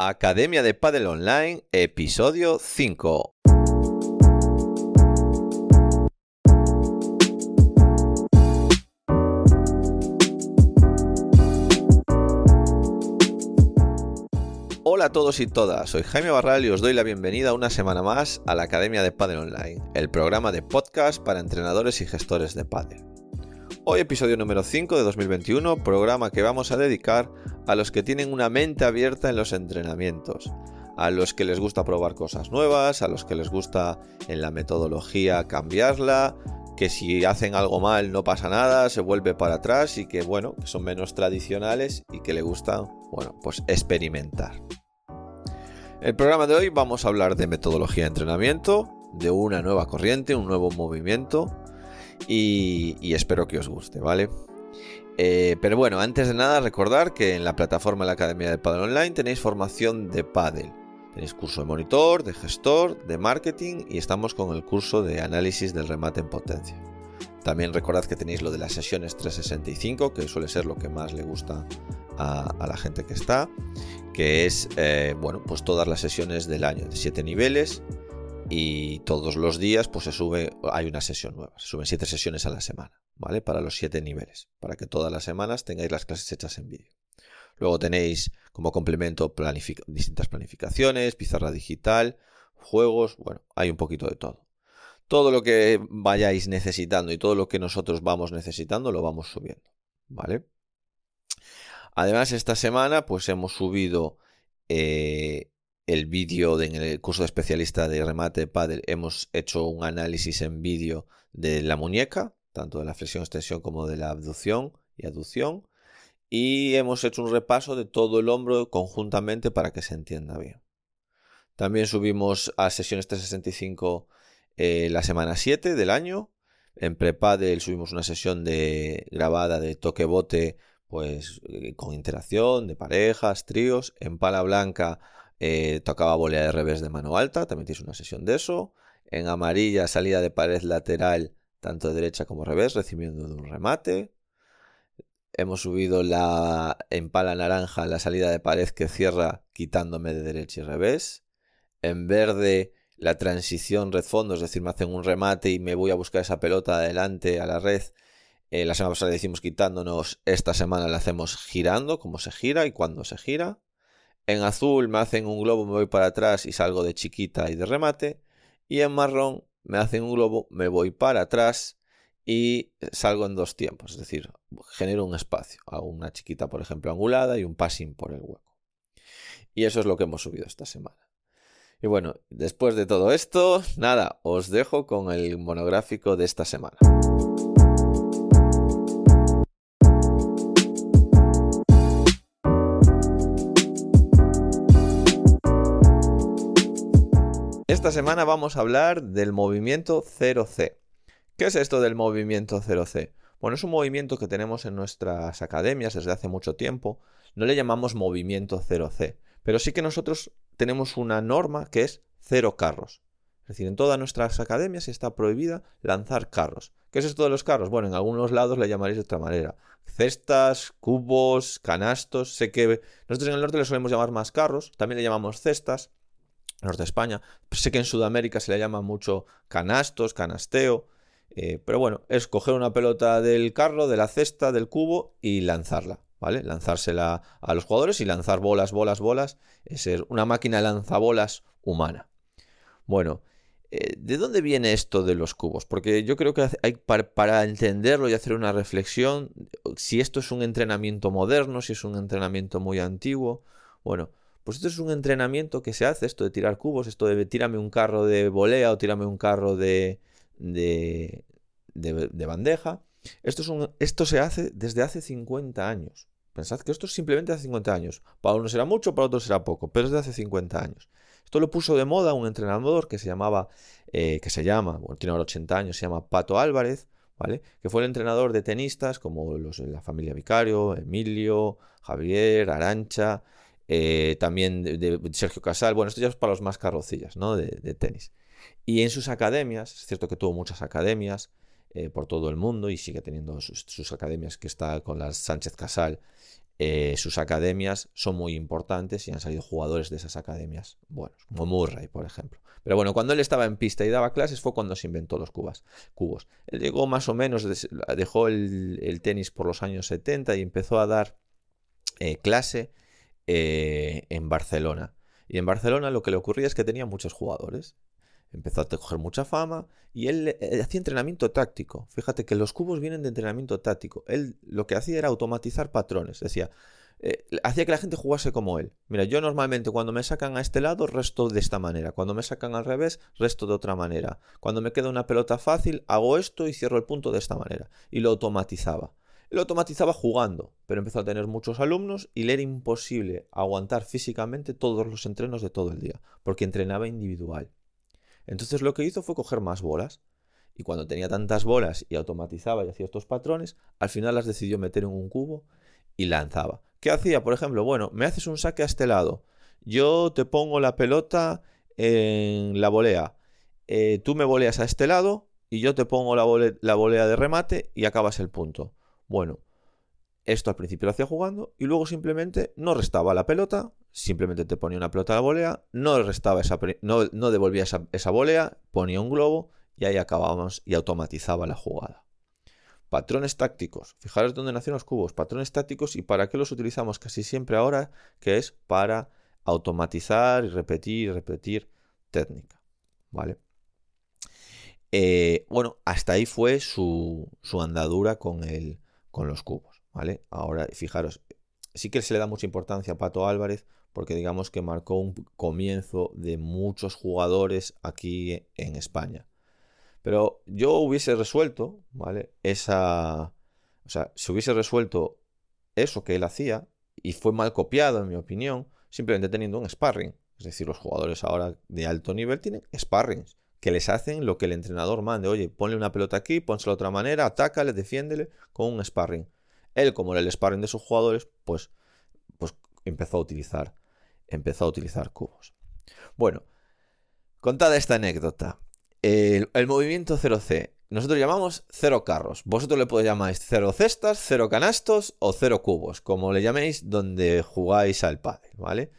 Academia de Padel Online, episodio 5. Hola a todos y todas, soy Jaime Barral y os doy la bienvenida una semana más a la Academia de Padel Online, el programa de podcast para entrenadores y gestores de padel. Hoy episodio número 5 de 2021, programa que vamos a dedicar a los que tienen una mente abierta en los entrenamientos, a los que les gusta probar cosas nuevas, a los que les gusta en la metodología cambiarla, que si hacen algo mal no pasa nada, se vuelve para atrás y que bueno, que son menos tradicionales y que le gusta, bueno, pues experimentar. El programa de hoy vamos a hablar de metodología de entrenamiento, de una nueva corriente, un nuevo movimiento y, espero que os guste, ¿vale? Eh, pero bueno, antes de nada recordar que en la plataforma de la Academia de Padel Online tenéis formación de Padel. Tenéis curso de monitor, de gestor, de marketing y estamos con el curso de análisis del remate en potencia. También recordad que tenéis lo de las sesiones 365, que suele ser lo que más le gusta a, la gente que está, que es, eh, bueno, pues todas las sesiones del año, de 7 niveles, y todos los días pues se sube, hay una sesión nueva, se suben siete sesiones a la semana, ¿vale? Para los siete niveles, para que todas las semanas tengáis las clases hechas en vídeo. Luego tenéis como complemento distintas planificaciones, pizarra digital, juegos, bueno, hay un poquito de todo. Todo lo que vayáis necesitando y todo lo que nosotros vamos necesitando lo vamos subiendo, ¿vale? Además, esta semana pues hemos subido eh, el vídeo en el curso de especialista de remate de pádel hemos hecho un análisis en vídeo de la muñeca, tanto de la flexión extensión como de la abducción y aducción, y hemos hecho un repaso de todo el hombro conjuntamente para que se entienda bien. También subimos a sesiones 365 eh, la semana 7 del año. En Prepadel subimos una sesión de grabada de toque bote pues eh, con interacción de parejas, tríos. En Pala Blanca eh, tocaba volea de revés de mano alta, también tienes una sesión de eso. En amarilla, salida de pared lateral, tanto de derecha como revés, recibiendo de un remate. Hemos subido la en pala naranja la salida de pared que cierra quitándome de derecha y revés. En verde la transición red fondo, es decir, me hacen un remate y me voy a buscar esa pelota adelante a la red. Eh, la semana pasada le decimos quitándonos, esta semana la hacemos girando, como se gira y cuando se gira. En azul me hacen un globo, me voy para atrás y salgo de chiquita y de remate. Y en marrón me hacen un globo, me voy para atrás y salgo en dos tiempos. Es decir, genero un espacio. Hago una chiquita, por ejemplo, angulada y un passing por el hueco. Y eso es lo que hemos subido esta semana. Y bueno, después de todo esto, nada, os dejo con el monográfico de esta semana. Esta semana vamos a hablar del movimiento 0C. ¿Qué es esto del movimiento 0C? Bueno, es un movimiento que tenemos en nuestras academias desde hace mucho tiempo. No le llamamos movimiento 0C, pero sí que nosotros tenemos una norma que es cero carros. Es decir, en todas nuestras academias está prohibida lanzar carros. ¿Qué es esto de los carros? Bueno, en algunos lados le llamaréis de otra manera. Cestas, cubos, canastos. Sé que nosotros en el norte le solemos llamar más carros, también le llamamos cestas norte de España. Sé que en Sudamérica se le llama mucho canastos, canasteo. Eh, pero bueno, es coger una pelota del carro, de la cesta, del cubo y lanzarla, ¿vale? Lanzársela a los jugadores y lanzar bolas, bolas, bolas. Es una máquina lanzabolas humana. Bueno, eh, ¿de dónde viene esto de los cubos? Porque yo creo que hay para, entenderlo y hacer una reflexión, si esto es un entrenamiento moderno, si es un entrenamiento muy antiguo. Bueno, pues esto es un entrenamiento que se hace, esto de tirar cubos, esto de tírame un carro de volea o tírame un carro de, de, de, bandeja. Esto, es un, esto se hace desde hace 50 años. Pensad que esto es simplemente hace 50 años. Para uno será mucho, para otro será poco, pero es de hace 50 años. Esto lo puso de moda un entrenador que se llamaba, eh, que se llama, bueno, tiene ahora 80 años, se llama Pato Álvarez, ¿vale? Que fue el entrenador de tenistas como los de la familia Vicario, Emilio, Javier, Arancha, eh, también de, Sergio Casal, bueno, esto ya es para los más carrocillas, ¿no? De, tenis. Y en sus academias, es cierto que tuvo muchas academias eh, por todo el mundo y sigue teniendo sus, academias que está con las Sánchez Casal eh, sus academias son muy importantes y han salido jugadores de esas academias buenos, como Murray, por ejemplo. Pero bueno, cuando él estaba en pista y daba clases fue cuando se inventó los cubas, cubos. Él llegó más o menos, dejó el, tenis por los años 70 y empezó a dar clase eh, en Barcelona. Y en Barcelona lo que le ocurría es que tenía muchos jugadores empezó a coger mucha fama y él eh, hacía entrenamiento táctico. Fíjate que los cubos vienen de entrenamiento táctico. Él lo que hacía era automatizar patrones. Decía, eh, hacía que la gente jugase como él. Mira, yo normalmente cuando me sacan a este lado, resto de esta manera. Cuando me sacan al revés, resto de otra manera. Cuando me queda una pelota fácil, hago esto y cierro el punto de esta manera. Y lo automatizaba. Lo automatizaba jugando, pero empezó a tener muchos alumnos y le era imposible aguantar físicamente todos los entrenos de todo el día, porque entrenaba individual. Entonces lo que hizo fue coger más bolas. Y cuando tenía tantas bolas y automatizaba y hacía estos patrones, al final las decidió meter en un cubo y lanzaba. ¿Qué hacía? Por ejemplo, bueno, me haces un saque a este lado. Yo te pongo la pelota en la volea. Eh, tú me voleas a este lado y yo te pongo la, la volea de remate y acabas el punto. Bueno, esto al principio lo hacía jugando y luego simplemente no restaba la pelota, simplemente te ponía una pelota a la volea, no restaba esa, no, no devolvía esa, esa volea, ponía un globo y ahí acabábamos y automatizaba la jugada. Patrones tácticos. Fijaros dónde nacen los cubos. Patrones tácticos y para qué los utilizamos casi siempre ahora, que es para automatizar y repetir y repetir técnica. ¿Vale? Eh, bueno, hasta ahí fue su, su andadura con, el, con los cubos. ¿vale? Ahora, fijaros, sí que se le da mucha importancia a Pato Álvarez porque digamos que marcó un comienzo de muchos jugadores aquí en España. Pero yo hubiese resuelto, ¿vale? Esa... O sea, se hubiese resuelto eso que él hacía y fue mal copiado, en mi opinión, simplemente teniendo un sparring. Es decir, los jugadores ahora de alto nivel tienen sparrings que les hacen lo que el entrenador mande. Oye, ponle una pelota aquí, pónsela de otra manera, atácale, defiéndele con un sparring. Él, como era el sparring de sus jugadores, pues, pues empezó a utilizar, empezó a utilizar cubos. Bueno, contada esta anécdota, el, movimiento 0C, nosotros llamamos cero carros. Vosotros le podéis llamar cero cestas, cero canastos o cero cubos, como le llaméis donde jugáis al pádel, ¿vale?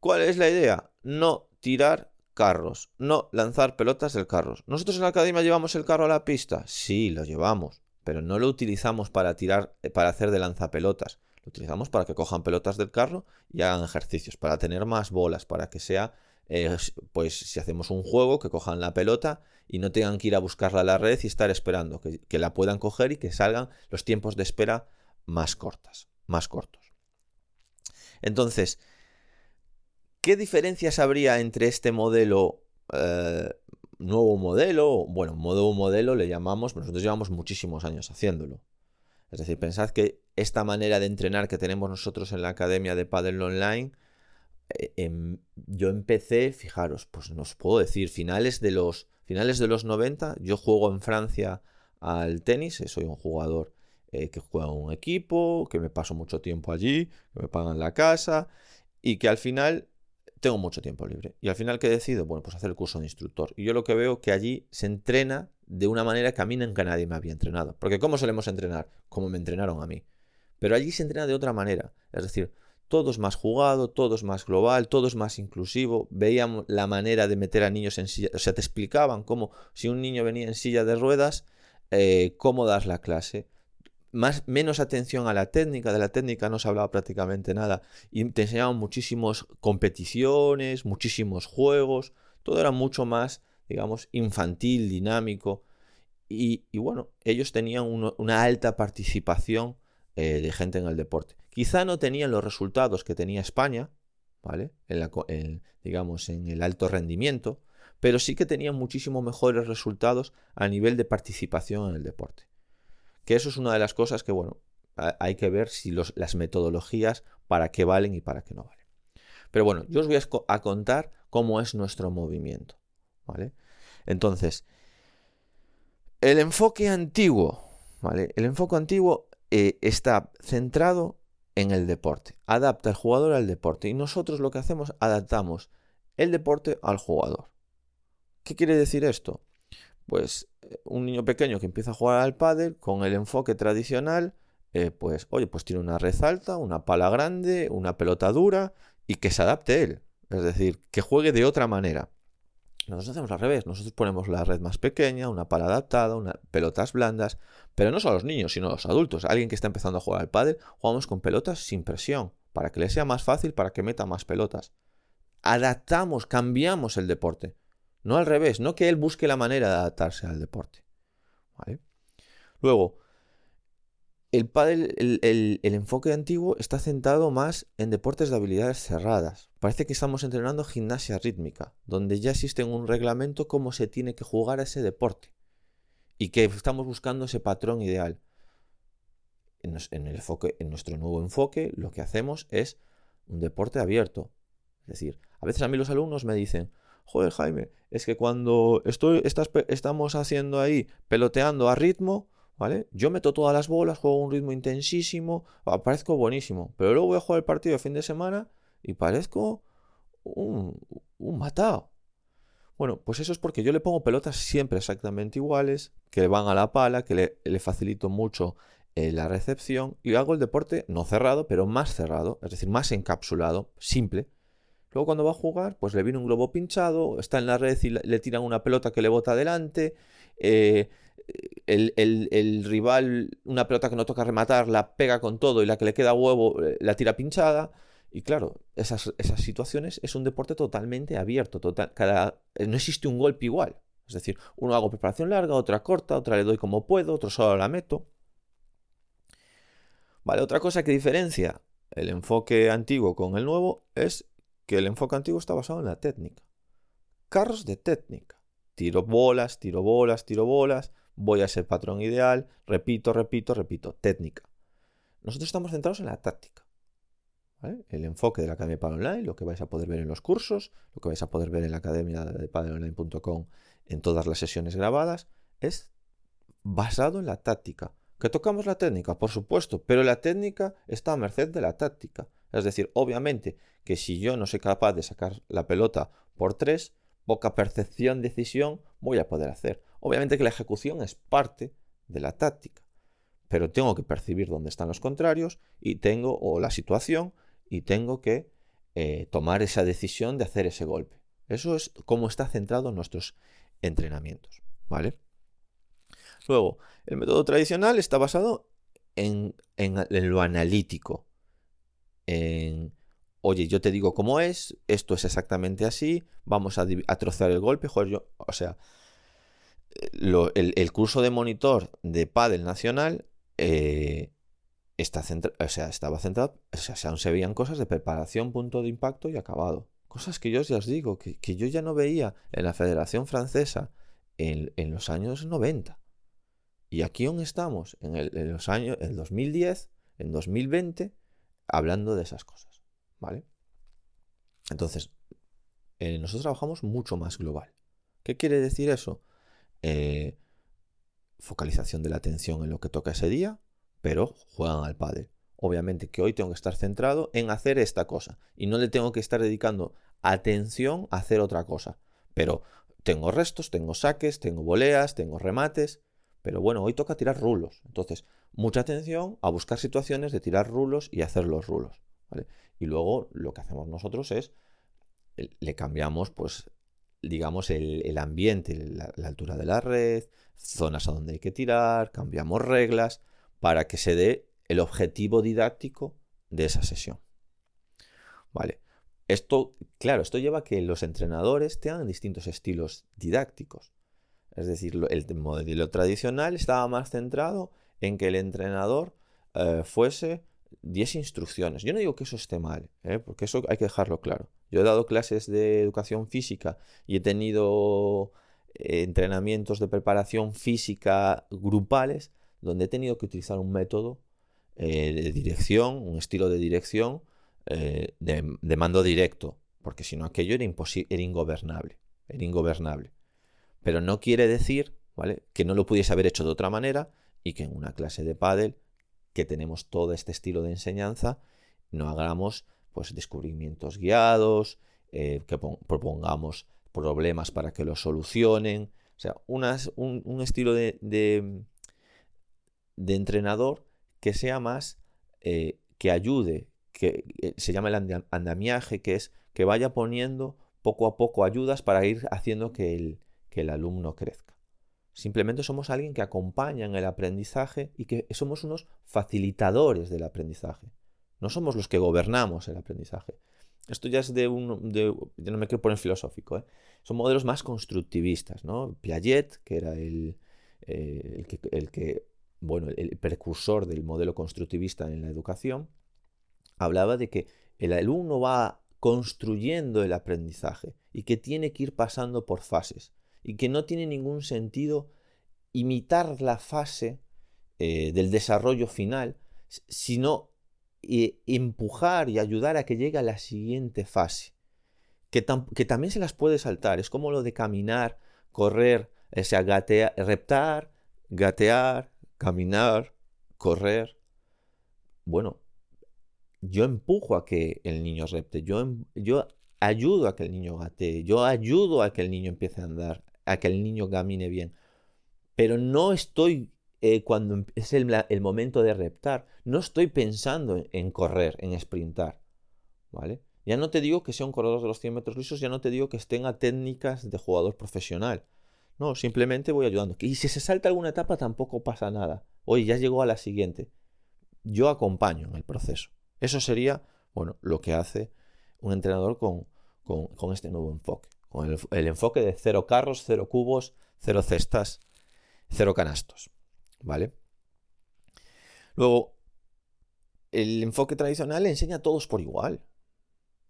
¿Cuál es la idea? No tirar carros, no lanzar pelotas del carro. ¿Nosotros en la academia llevamos el carro a la pista? Sí, lo llevamos pero no lo utilizamos para tirar, eh, para hacer de lanzapelotas. Lo utilizamos para que cojan pelotas del carro y hagan ejercicios, para tener más bolas, para que sea, eh, pues si hacemos un juego, que cojan la pelota y no tengan que ir a buscarla a la red y estar esperando, que, que la puedan coger y que salgan los tiempos de espera más cortas, más cortos. Entonces, ¿qué diferencias habría entre este modelo eh, nuevo modelo, bueno, nuevo modelo le llamamos, nosotros llevamos muchísimos años haciéndolo. Es decir, pensad que esta manera de entrenar que tenemos nosotros en la Academia de Padel Online, eh, em, yo empecé, fijaros, pues nos puedo decir, finales de los finales de los 90, yo juego en Francia al tenis, eh, soy un jugador que juega en un equipo, que me paso mucho tiempo allí, que me pagan la casa y que al final tengo mucho tiempo libre. Y al final, ¿qué decido? Bueno, pues hacer el curso de instructor. Y yo lo que veo que allí se entrena de una manera que a mí nunca nadie me había entrenado. Porque ¿cómo solemos entrenar? Como me entrenaron a mí. Pero allí se entrena de otra manera. Es decir, todo es más jugado, todo es más global, todo es más inclusivo. Veíamos la manera de meter a niños en silla. O sea, te explicaban cómo, si un niño venía en silla de ruedas, eh, cómo das la clase menos atención a la técnica, de la técnica no se hablaba prácticamente nada, y te enseñaban muchísimas competiciones, muchísimos juegos, todo era mucho más, digamos, infantil, dinámico, y, bueno, ellos tenían una alta participación eh, de gente en el deporte. Quizá no tenían los resultados que tenía España, ¿vale? En digamos, en el alto rendimiento, pero sí que tenían muchísimo mejores resultados a nivel de participación en el deporte. Que eso es una de las cosas que, bueno, hay que ver si las metodologías para qué valen y para qué no valen. Pero bueno, yo os voy a, contar cómo es nuestro movimiento. ¿Vale? Entonces, el enfoque antiguo, ¿vale? El enfoque antiguo eh, está centrado en el deporte. Adapta al jugador al deporte. Y nosotros lo que hacemos, adaptamos el deporte al jugador. ¿Qué quiere decir esto? Pues un niño pequeño que empieza a jugar al pádel con el enfoque tradicional eh, pues, oye, pues tiene una red alta, una pala grande, una pelota dura y que se adapte él. Es decir, que juegue de otra manera. Nosotros hacemos al revés. Nosotros ponemos la red más pequeña, una pala adaptada, unas pelotas blandas. Pero no solo los niños, sino los adultos. Alguien que está empezando a jugar al pádel, jugamos con pelotas sin presión. Para que le sea más fácil, para que meta más pelotas. Adaptamos, cambiamos el deporte. No al revés, no que él busque la manera de adaptarse al deporte. Luego, el, el, enfoque antiguo está centrado más en deportes de habilidades cerradas. Parece que estamos entrenando gimnasia rítmica, donde ya existe un reglamento cómo se tiene que jugar ese deporte y que estamos buscando ese patrón ideal. En nuestro nuevo enfoque lo que hacemos es un deporte abierto. Es decir, a veces a mí los alumnos me dicen, joder Jaime, es que cuando estoy, estamos haciendo ahí peloteando a ritmo, ¿vale? Yo meto todas las bolas, juego un ritmo intensísimo, parezco buenísimo, pero luego voy a jugar el partido de fin de semana y parezco un, un matado. Bueno, pues eso es porque yo le pongo pelotas siempre exactamente iguales, que van a la pala, que le, facilito mucho eh, la recepción y hago el deporte no cerrado, pero más cerrado, es decir, más encapsulado, simple. Luego cuando va a jugar, pues le viene un globo pinchado, está en la red y le tiran una pelota que le bota adelante. Eh, el, rival, una pelota que no toca rematar, la pega con todo y la que le queda huevo eh, la tira pinchada. Y claro, esas, esas situaciones es un deporte totalmente abierto. Total, cada, eh, no existe un golpe igual. Es decir, uno hago preparación larga, otra corta, otra le doy como puedo, otro solo la meto. Vale, otra cosa que diferencia el enfoque antiguo con el nuevo es que el enfoque antiguo está basado en la técnica. Carros de técnica. Tiro bolas, tiro bolas, tiro bolas, voy a ser patrón ideal, repito, repito, repito, técnica. Nosotros estamos centrados en la táctica. El enfoque de la Academia de Online, lo que vais a poder ver en los cursos, lo que vais a poder ver en la academia de padreonline.com en todas las sesiones grabadas, es basado en la táctica. ¿Que tocamos la técnica? Por supuesto, pero la técnica está a merced de la táctica. Es decir, obviamente que si yo no soy capaz de sacar la pelota por tres, poca percepción, decisión voy a poder hacer. Obviamente que la ejecución es parte de la táctica, pero tengo que percibir dónde están los contrarios y tengo, o la situación, y tengo que eh, tomar esa decisión de hacer ese golpe. Eso es como está centrado en nuestros entrenamientos, ¿vale? Luego, el método tradicional está basado en lo analítico, en oye, yo te digo cómo es, esto es exactamente así, vamos a, a trozar el golpe, o sea, el, curso de monitor de Padel Nacional eh, estaba centrado, o sea, aún se veían cosas de preparación, punto de impacto y acabado. Cosas que yo ya os digo, que, yo ya no veía en la Federación Francesa en, los años 90. Y aquí aún estamos, en, el, los años, en 2010, en 2020, hablando de esas cosas. ¿Vale? Entonces, eh, nosotros trabajamos mucho más global. ¿Qué quiere decir eso? Eh, focalización de la atención en lo que toca ese día, pero juegan al padre. Obviamente que hoy tengo que estar centrado en hacer esta cosa y no le tengo que estar dedicando atención a hacer otra cosa. Pero tengo restos, tengo saques, tengo voleas, tengo remates, pero bueno, hoy toca tirar rulos. Entonces, mucha atención a buscar situaciones de tirar rulos y hacer los rulos. Y luego lo que hacemos nosotros es, le cambiamos pues digamos, el, ambiente, la, altura de la red, zonas a donde hay que tirar, cambiamos reglas para que se dé el objetivo didáctico de esa sesión. Vale. Esto, claro, esto lleva a que los entrenadores tengan distintos estilos didácticos. Es decir, el modelo tradicional estaba más centrado en que el entrenador eh, fuese 10 instrucciones. Yo no digo que eso esté mal, ¿eh? porque eso hay que dejarlo claro. Yo he dado clases de educación física y he tenido eh, entrenamientos de preparación física grupales donde he tenido que utilizar un método de dirección, un estilo de dirección de, mando directo, porque si no aquello era, era ingobernable, era ingobernable. Pero no quiere decir ¿vale? que no lo pudiese haber hecho de otra manera y que en una clase de pádel que tenemos todo este estilo de enseñanza, no hagamos pues descubrimientos guiados, eh, que propongamos problemas para que los solucionen. O sea, un, estilo de, entrenador que sea más, eh, que ayude, que eh, se llama el andamiaje, que es que vaya poniendo poco a poco ayudas para ir haciendo que el, que el alumno crezca. Simplemente somos alguien que acompaña en el aprendizaje y que somos unos facilitadores del aprendizaje. No somos los que gobernamos el aprendizaje. Esto ya es de un... De, yo no me quiero poner filosófico. ¿eh? Son modelos más constructivistas. ¿no? Piaget, que era el, eh, el, que, el que, bueno, el precursor del modelo constructivista en la educación, hablaba de que el alumno va construyendo el aprendizaje y que tiene que ir pasando por fases y que no tiene ningún sentido imitar la fase eh, del desarrollo final, sino eh, empujar y ayudar a que llegue a la siguiente fase, que, también se las puede saltar. Es como lo de caminar, correr, o sea, reptar, gatear, caminar, correr. Bueno, yo empujo a que el niño repte, yo, em, yo ayudo a que el niño gatee, yo ayudo a que el niño empiece a andar, a que el niño camine bien. Pero no estoy, eh, cuando em, es el, momento de reptar, no estoy pensando en correr, en sprintar. ¿Vale? Ya no te digo que sea un corredor de los 100 metros lisos, ya no te digo que estén a técnicas de jugador profesional. No, simplemente voy ayudando. Y si se salta alguna etapa tampoco pasa nada. Oye, ya llegó a la siguiente. Yo acompaño en el proceso. Eso sería, bueno, lo que hace un entrenador con, con este nuevo enfoque con el, enfoque de cero carros, cero cubos, cero cestas, cero canastos. ¿Vale? Luego, el enfoque tradicional enseña a todos por igual.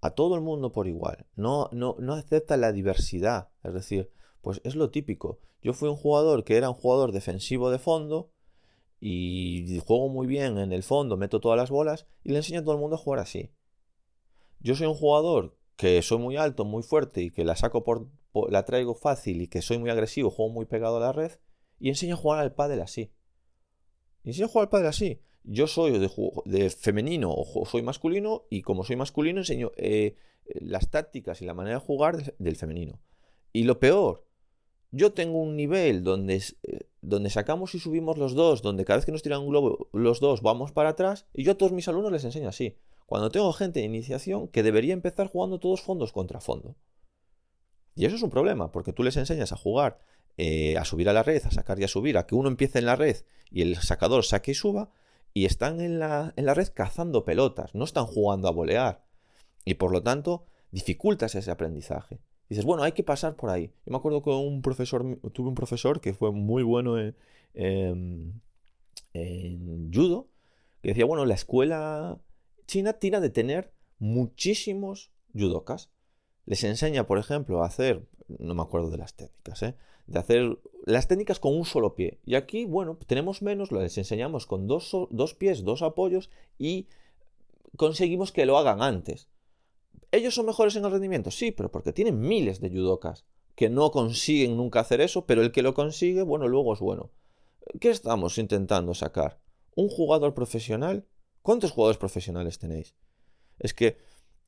A todo el mundo por igual. No, no, no acepta la diversidad. Es decir, pues es lo típico. Yo fui un jugador que era un jugador defensivo de fondo y juego muy bien en el fondo, meto todas las bolas y le enseño a todo el mundo a jugar así. Yo soy un jugador que soy muy alto, muy fuerte y que la saco por, la traigo fácil y que soy muy agresivo, juego muy pegado a la red y enseño a jugar al pádel así. Y enseño a jugar al pádel así. Yo soy de, femenino o soy masculino y como soy masculino enseño eh, las tácticas y la manera de jugar del femenino. Y lo peor, yo tengo un nivel donde, eh, donde sacamos y subimos los dos, donde cada vez que nos tiran un globo los dos vamos para atrás y yo a todos mis alumnos les enseño así. Cuando tengo gente de iniciación que debería empezar jugando todos fondos contra fondo. Y eso es un problema, porque tú les enseñas a jugar, eh, a subir a la red, a sacar y a subir, a que uno empiece en la red y el sacador saque y suba, y están en la, en la red cazando pelotas, no están jugando a volear. Y por lo tanto, dificultas ese aprendizaje. dices, bueno, hay que pasar por ahí. Yo me acuerdo que un profesor, tuve un profesor que fue muy bueno en, en judo, que decía, bueno, la escuela China tira de tener muchísimos judokas. Les enseña, por ejemplo, a hacer, no me acuerdo de las técnicas, ¿eh? de hacer las técnicas con un solo pie. Y aquí, bueno, tenemos menos, les enseñamos con dos, dos pies, dos apoyos y conseguimos que lo hagan antes. ¿Ellos son mejores en el rendimiento? Sí, pero porque tienen miles de judokas que no consiguen nunca hacer eso, pero el que lo consigue, bueno, luego es bueno. ¿Qué estamos intentando sacar? ¿Un jugador profesional ¿Cuántos jugadores profesionales tenéis? Es que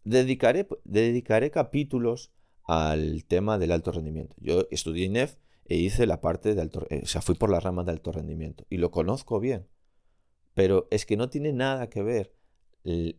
dedicaré, dedicaré capítulos al tema del alto rendimiento. Yo estudié INEF e hice la parte de alto, eh, o sea, fui por la rama de alto rendimiento y lo conozco bien. Pero es que no tiene nada que ver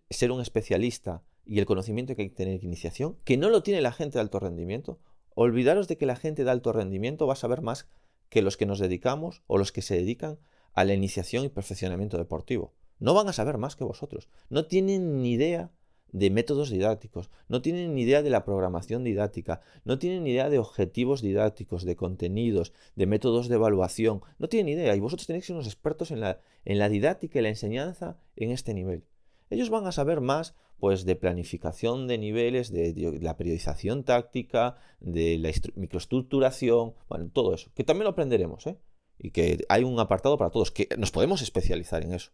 ser un especialista y el conocimiento que hay que tener iniciación, que no lo tiene la gente de alto rendimiento. Olvidaros de que la gente de alto rendimiento va a saber más que los que nos dedicamos o los que se dedican a la iniciación y perfeccionamiento deportivo. No van a saber más que vosotros. No tienen ni idea de métodos didácticos, no tienen ni idea de la programación didáctica, no tienen ni idea de objetivos didácticos, de contenidos, de métodos de evaluación, no tienen idea y vosotros tenéis que ser unos expertos en la, en la didáctica y la enseñanza en este nivel. Ellos van a saber más pues de planificación de niveles, de, la periodización táctica, de la microestructuración, bueno, todo eso, que también lo aprenderemos, ¿eh? Y que hay un apartado para todos, que nos podemos especializar en eso.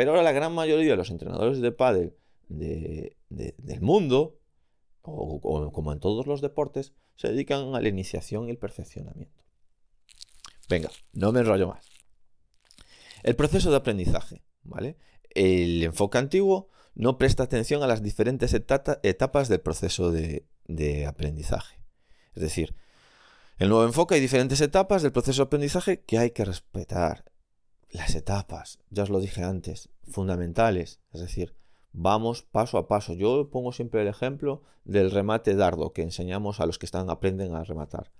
Pero ahora la gran mayoría de los entrenadores de pádel del mundo, o, como en todos los deportes, se dedican a la iniciación y el perfeccionamiento. Venga, no me enrollo más. El proceso de aprendizaje, ¿vale? El enfoque antiguo no presta atención a las diferentes etapas del proceso de, de aprendizaje. Es decir, el nuevo enfoque hay diferentes etapas del proceso de aprendizaje que hay que respetar las etapas, ya os lo dije antes, fundamentales. Es decir, vamos paso a paso. Yo pongo siempre el ejemplo del remate dardo que enseñamos a los que están aprenden a rematar.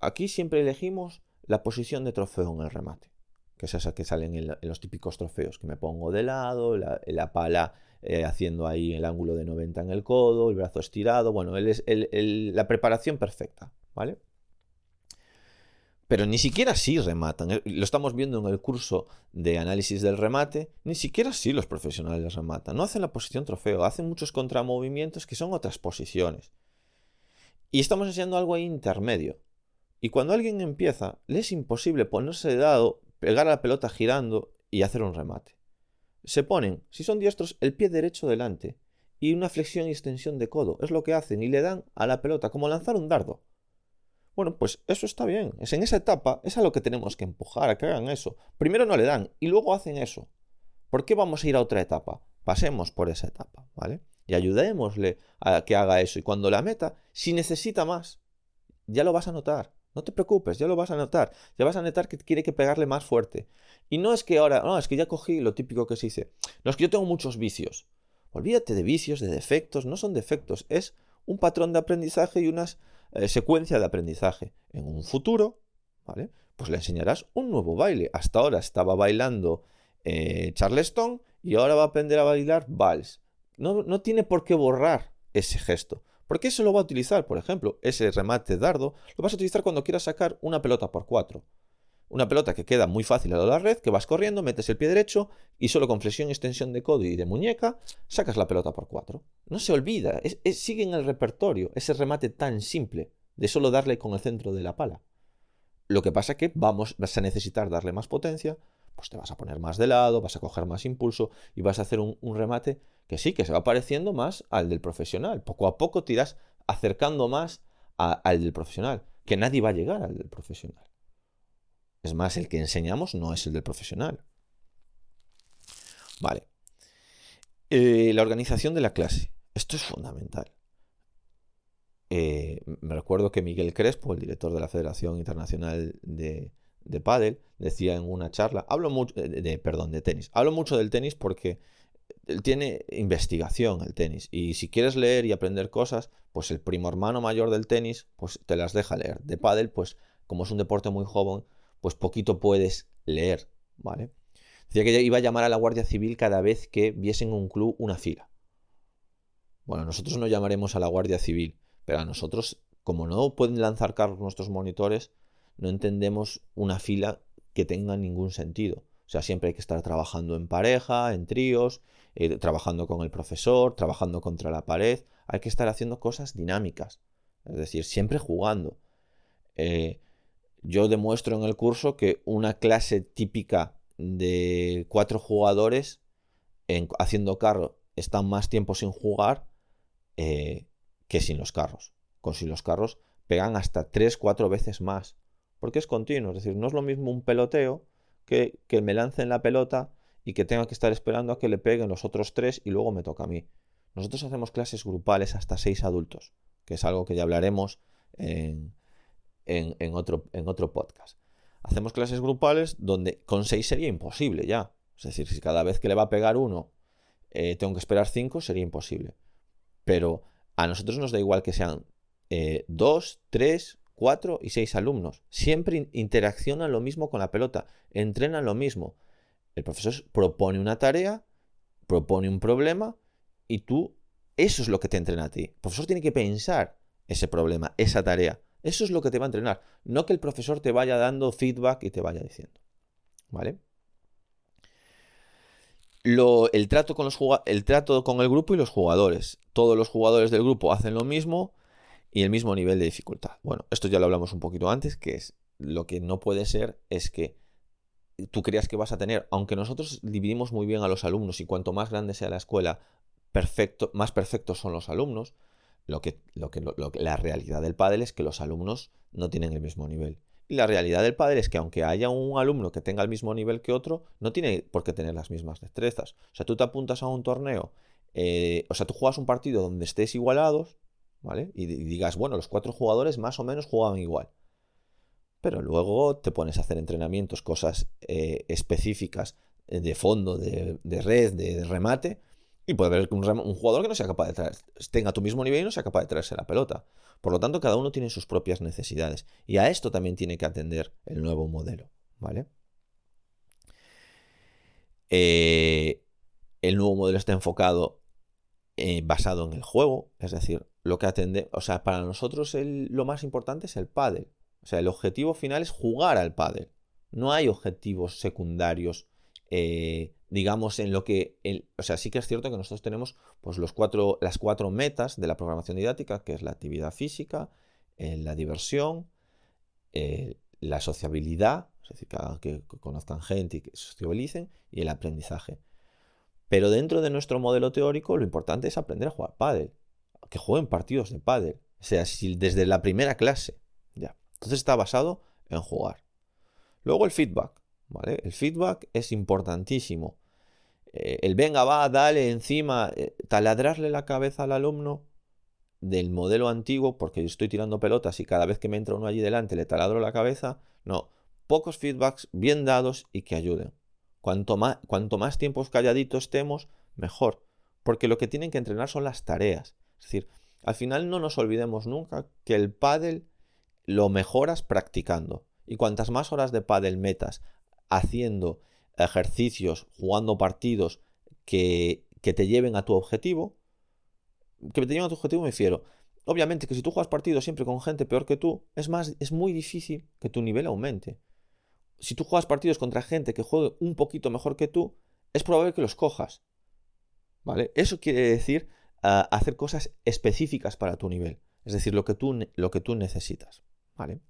Aquí siempre elegimos la posición de trofeo en el remate, que es esa que salen en, los típicos trofeos, que me pongo de lado, la, pala eh, haciendo ahí el ángulo de 90 en el codo, el brazo estirado, bueno, es la preparación perfecta, ¿vale? Pero ni siquiera así rematan. Eh, lo estamos viendo en el curso de análisis del remate. Ni siquiera así los profesionales rematan. No hacen la posición trofeo, hacen muchos contramovimientos que son otras posiciones. Y estamos enseñando algo ahí intermedio. Y cuando alguien empieza, le es imposible ponerse de dado, pegar a la pelota girando y hacer un remate. Se ponen, si son diestros, el pie derecho delante y una flexión y extensión de codo. Es lo que hacen y le dan a la pelota como lanzar un dardo. Bueno, pues eso está bien. Es en esa etapa, es a lo que tenemos que empujar, a que hagan eso. Primero no le dan y luego hacen eso. ¿Por qué vamos a ir a otra etapa? Pasemos por esa etapa, ¿vale? Y ayudémosle a que haga eso. Y cuando la meta, si necesita más, ya lo vas a notar. No te preocupes, ya lo vas a notar. Ya vas a notar que quiere que pegarle más fuerte. Y no es que ahora, no, es que ya cogí lo típico que se dice. No es que yo tengo muchos vicios. Olvídate de vicios, de defectos. No son defectos, es un patrón de aprendizaje y unas eh, secuencia de aprendizaje. En un futuro, ¿vale? Pues le enseñarás un nuevo baile. Hasta ahora estaba bailando eh, Charleston y ahora va a aprender a bailar vals. No, no tiene por qué borrar ese gesto. Porque eso lo va a utilizar, por ejemplo, ese remate dardo, lo vas a utilizar cuando quieras sacar una pelota por cuatro. Una pelota que queda muy fácil a la red, que vas corriendo, metes el pie derecho y solo con flexión extensión de codo y de muñeca sacas la pelota por cuatro. No se olvida, sigue en el repertorio ese remate tan simple de solo darle con el centro de la pala. Lo que pasa es que vamos, vas a necesitar darle más potencia, pues te vas a poner más de lado, vas a coger más impulso y vas a hacer un, remate que sí, que se va pareciendo más al del profesional. Poco a poco te irás acercando más al del profesional, que nadie va a llegar al del profesional. Es más, el que enseñamos no es el del profesional. Vale. Eh, la organización de la clase. Esto es fundamental. Eh, me recuerdo que Miguel Crespo, el director de la Federación Internacional de, de decía en una charla, hablo mucho eh, de, perdón, de tenis. Hablo mucho del tenis porque tiene investigación el tenis y si quieres leer y aprender cosas, pues el primo hermano mayor del tenis, pues te las deja leer. De pádel, pues como es un deporte muy joven, pues poquito puedes leer, ¿vale? Decía que iba a llamar a la Guardia Civil cada vez que viesen un club una fila. Bueno, nosotros no llamaremos a la Guardia Civil, pero a nosotros, como no pueden lanzar carros nuestros monitores, no entendemos una fila que tenga ningún sentido. O sea, siempre hay que estar trabajando en pareja, en tríos, eh, trabajando con el profesor, trabajando contra la pared. Hay que estar haciendo cosas dinámicas. Es decir, siempre jugando. Eh, yo demuestro en el curso que una clase típica de cuatro jugadores en, haciendo carro están más tiempo sin jugar eh, que sin los carros. Con sin los carros pegan hasta tres, cuatro veces más. Porque es continuo. Es decir, no es lo mismo un peloteo que, que me lancen la pelota y que tenga que estar esperando a que le peguen los otros tres y luego me toca a mí. Nosotros hacemos clases grupales hasta seis adultos, que es algo que ya hablaremos en, en, otro, en otro podcast. Hacemos clases grupales donde con 6 sería imposible ya. Es decir, si cada vez que le va a pegar uno eh, tengo que esperar 5, sería imposible. Pero a nosotros nos da igual que sean 2, 3, 4 y 6 alumnos. Siempre interaccionan lo mismo con la pelota, entrenan lo mismo. El profesor propone una tarea, propone un problema y tú, eso es lo que te entrena a ti. El profesor tiene que pensar ese problema, esa tarea. Eso es lo que te va a entrenar, no que el profesor te vaya dando feedback y te vaya diciendo. ¿Vale? el, trato con los, el trato con el grupo y los jugadores. Todos los jugadores del grupo hacen lo mismo y el mismo nivel de dificultad. Bueno, esto ya lo hablamos un poquito antes, que es lo que no puede ser es que tú creas que vas a tener, aunque nosotros dividimos muy bien a los alumnos y cuanto más grande sea la escuela, perfecto, más perfectos son los alumnos, lo que, lo que, la realidad del pádel es que los alumnos no tienen el mismo nivel. Y la realidad del pádel es que aunque haya un alumno que tenga el mismo nivel que otro, no tiene por qué tener las mismas destrezas. O sea, tú te apuntas a un torneo, eh, o sea, tú juegas un partido donde estés igualados, ¿vale? Y, digas, bueno, los cuatro jugadores más o menos juegan igual. pero luego te pones a hacer entrenamientos, cosas eh, específicas eh, de fondo, de, red, de, remate, y puede haber un, un, jugador que no sea capaz de traer, tenga tu mismo nivel y no sea capaz de traerse la pelota. Por lo tanto, cada uno tiene sus propias necesidades. Y a esto también tiene que atender el nuevo modelo. ¿Vale? Eh, el nuevo modelo está enfocado eh, basado en el juego, es decir, lo que atende, o sea, para nosotros lo más importante es el pádel. O sea, el objetivo final es jugar al pádel. No hay objetivos secundarios, eh, digamos, en lo que, o sea, sí que es cierto que nosotros tenemos, pues, los cuatro, las cuatro metas de la programación didáctica, que es la actividad física, la diversión, la sociabilidad es decir, que, conozcan gente y que sociabilicen, y el aprendizaje. Pero dentro de nuestro modelo teórico, lo importante es aprender a jugar pádel, que jueguen partidos de pádel, o sea, desde la primera clase, ya. Entonces está basado en jugar. Luego el feedback, El feedback es importantísimo. Eh, el venga, va, dale encima, eh, taladrarle la cabeza al alumno del modelo antiguo, porque yo estoy tirando pelotas y cada vez que me entra uno allí delante le taladro la cabeza. No, pocos feedbacks bien dados y que ayuden. Cuanto más, cuanto más tiempos calladitos estemos, mejor. Porque lo que tienen que entrenar son las tareas. Es decir, al final no nos olvidemos nunca que el pádel lo mejoras practicando. Y cuantas más horas de pádel metas haciendo ejercicios, jugando partidos que, que te lleven a tu objetivo, que te lleven a tu objetivo me refiero, obviamente que si tú juegas partidos siempre con gente peor que tú, es más, es muy difícil que tu nivel aumente si tú juegas partidos contra gente que juegue un poquito mejor que tú, es probable que los cojas. ¿Vale? Eso quiere decir ah, hacer cosas específicas para tu nivel. Es decir, lo que tú, lo que tú necesitas. ¿Vale?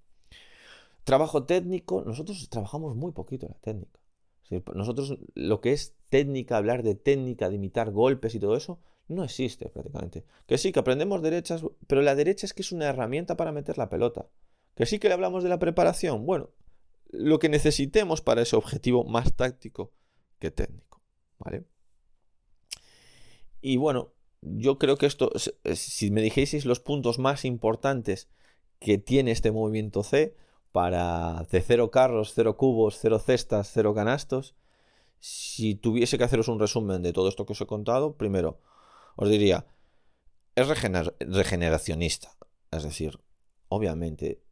Trabajo técnico, nosotros trabajamos muy poquito la técnica. Nosotros lo que es técnica, hablar de técnica, de imitar golpes y todo eso, no existe prácticamente. Que sí, que aprendemos derechas, pero la derecha es que es una herramienta para meter la pelota. Que sí que le hablamos de la preparación. Bueno, lo que necesitemos para ese objetivo más táctico que técnico. ¿Vale? Y bueno, yo creo que esto, si me dijeseis los puntos más importantes que tiene este movimiento C para de cero carros, cero cubos, cero cestas, cero canastos, si tuviese que haceros un resumen de todo esto que os he contado, primero os diría, es regeneracionista. Es decir, obviamente,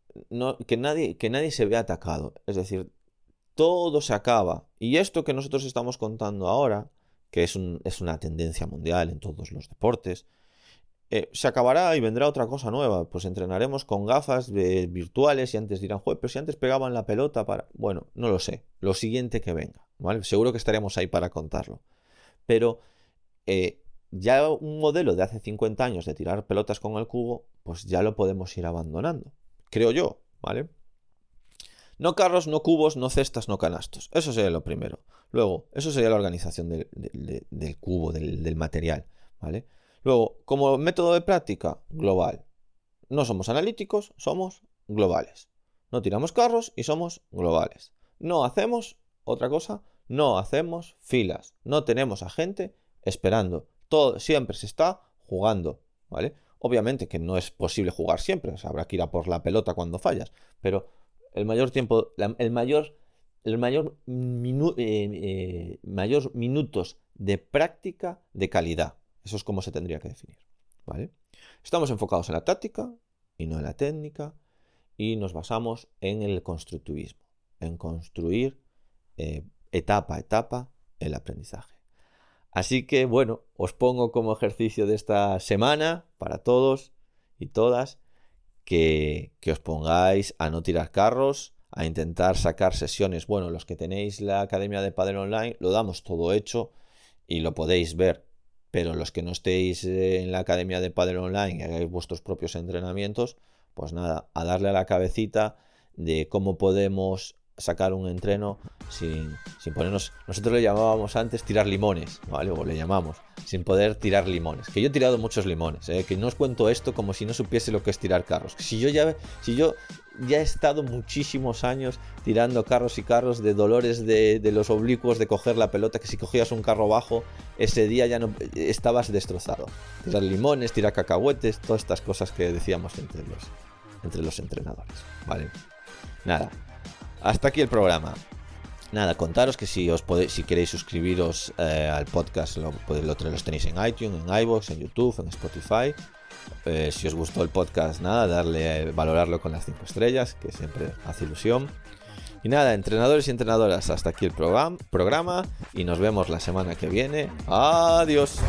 que, nadie, que nadie se vea atacado. Es decir, todo se acaba. Y esto que nosotros estamos contando ahora, que es, es una tendencia mundial en todos los deportes, eh, se acabará y vendrá otra cosa nueva. Pues entrenaremos con gafas virtuales y antes dirán, joder, pero si antes pegaban la pelota para... Bueno, no lo sé. Lo siguiente que venga. ¿vale? Seguro que estaremos ahí para contarlo. Pero eh, ya un modelo de hace 50 años de tirar pelotas con el cubo, pues ya lo podemos ir abandonando creo yo, ¿vale? No carros, no cubos, no cestas, no canastos. Eso sería lo primero. Luego, eso sería la organización del, cubo, del, material, ¿vale? Luego, como método de práctica, global. No somos analíticos, somos globales. No tiramos carros y somos globales. No hacemos otra cosa, no hacemos filas. No tenemos a gente esperando. Todo siempre se está jugando, ¿vale? Obviamente que no es posible jugar siempre, habrá que ir a por la pelota cuando fallas, pero el mayor tiempo, el mayor, el mayor, eh, eh, mayor minutos de práctica de calidad. Eso es como se tendría que definir. ¿vale? Estamos enfocados en la táctica y no en la técnica y nos basamos en el constructivismo, en construir eh, etapa a etapa el aprendizaje. Así que bueno, os pongo como ejercicio de esta semana para todos y todas que, os pongáis a no tirar carros, a intentar sacar sesiones. Bueno, los que tenéis la Academia de Padre Online lo damos todo hecho y lo podéis ver. Pero los que no estéis en la Academia de Padre Online y hagáis vuestros propios entrenamientos, pues nada, a darle a la cabecita de cómo podemos sacar un entreno sin, sin, ponernos. Nosotros le llamábamos antes tirar limones, ¿vale? O le llamamos, sin poder tirar limones. Que yo he tirado muchos limones, ¿eh? que no os cuento esto como si no supiese lo que es tirar carros. Si yo ya, si yo ya he estado muchísimos años tirando carros y carros de dolores de, de los oblicuos de coger la pelota, que si cogías un carro bajo, ese día ya no estabas destrozado. Tirar limones, tirar cacahuetes, todas estas cosas que decíamos entre los, entre los entrenadores, ¿vale? Nada, hasta aquí el programa. Nada, contaros que si os podéis, si queréis suscribiros eh, al podcast, lo, lo, los tenéis en iTunes, en iVoox, en YouTube, en Spotify. Eh, si os gustó el podcast, nada, darle, valorarlo con las 5 estrellas, que siempre hace ilusión. Y nada, entrenadores y entrenadoras, hasta aquí el programa y nos vemos la semana que viene. Adiós.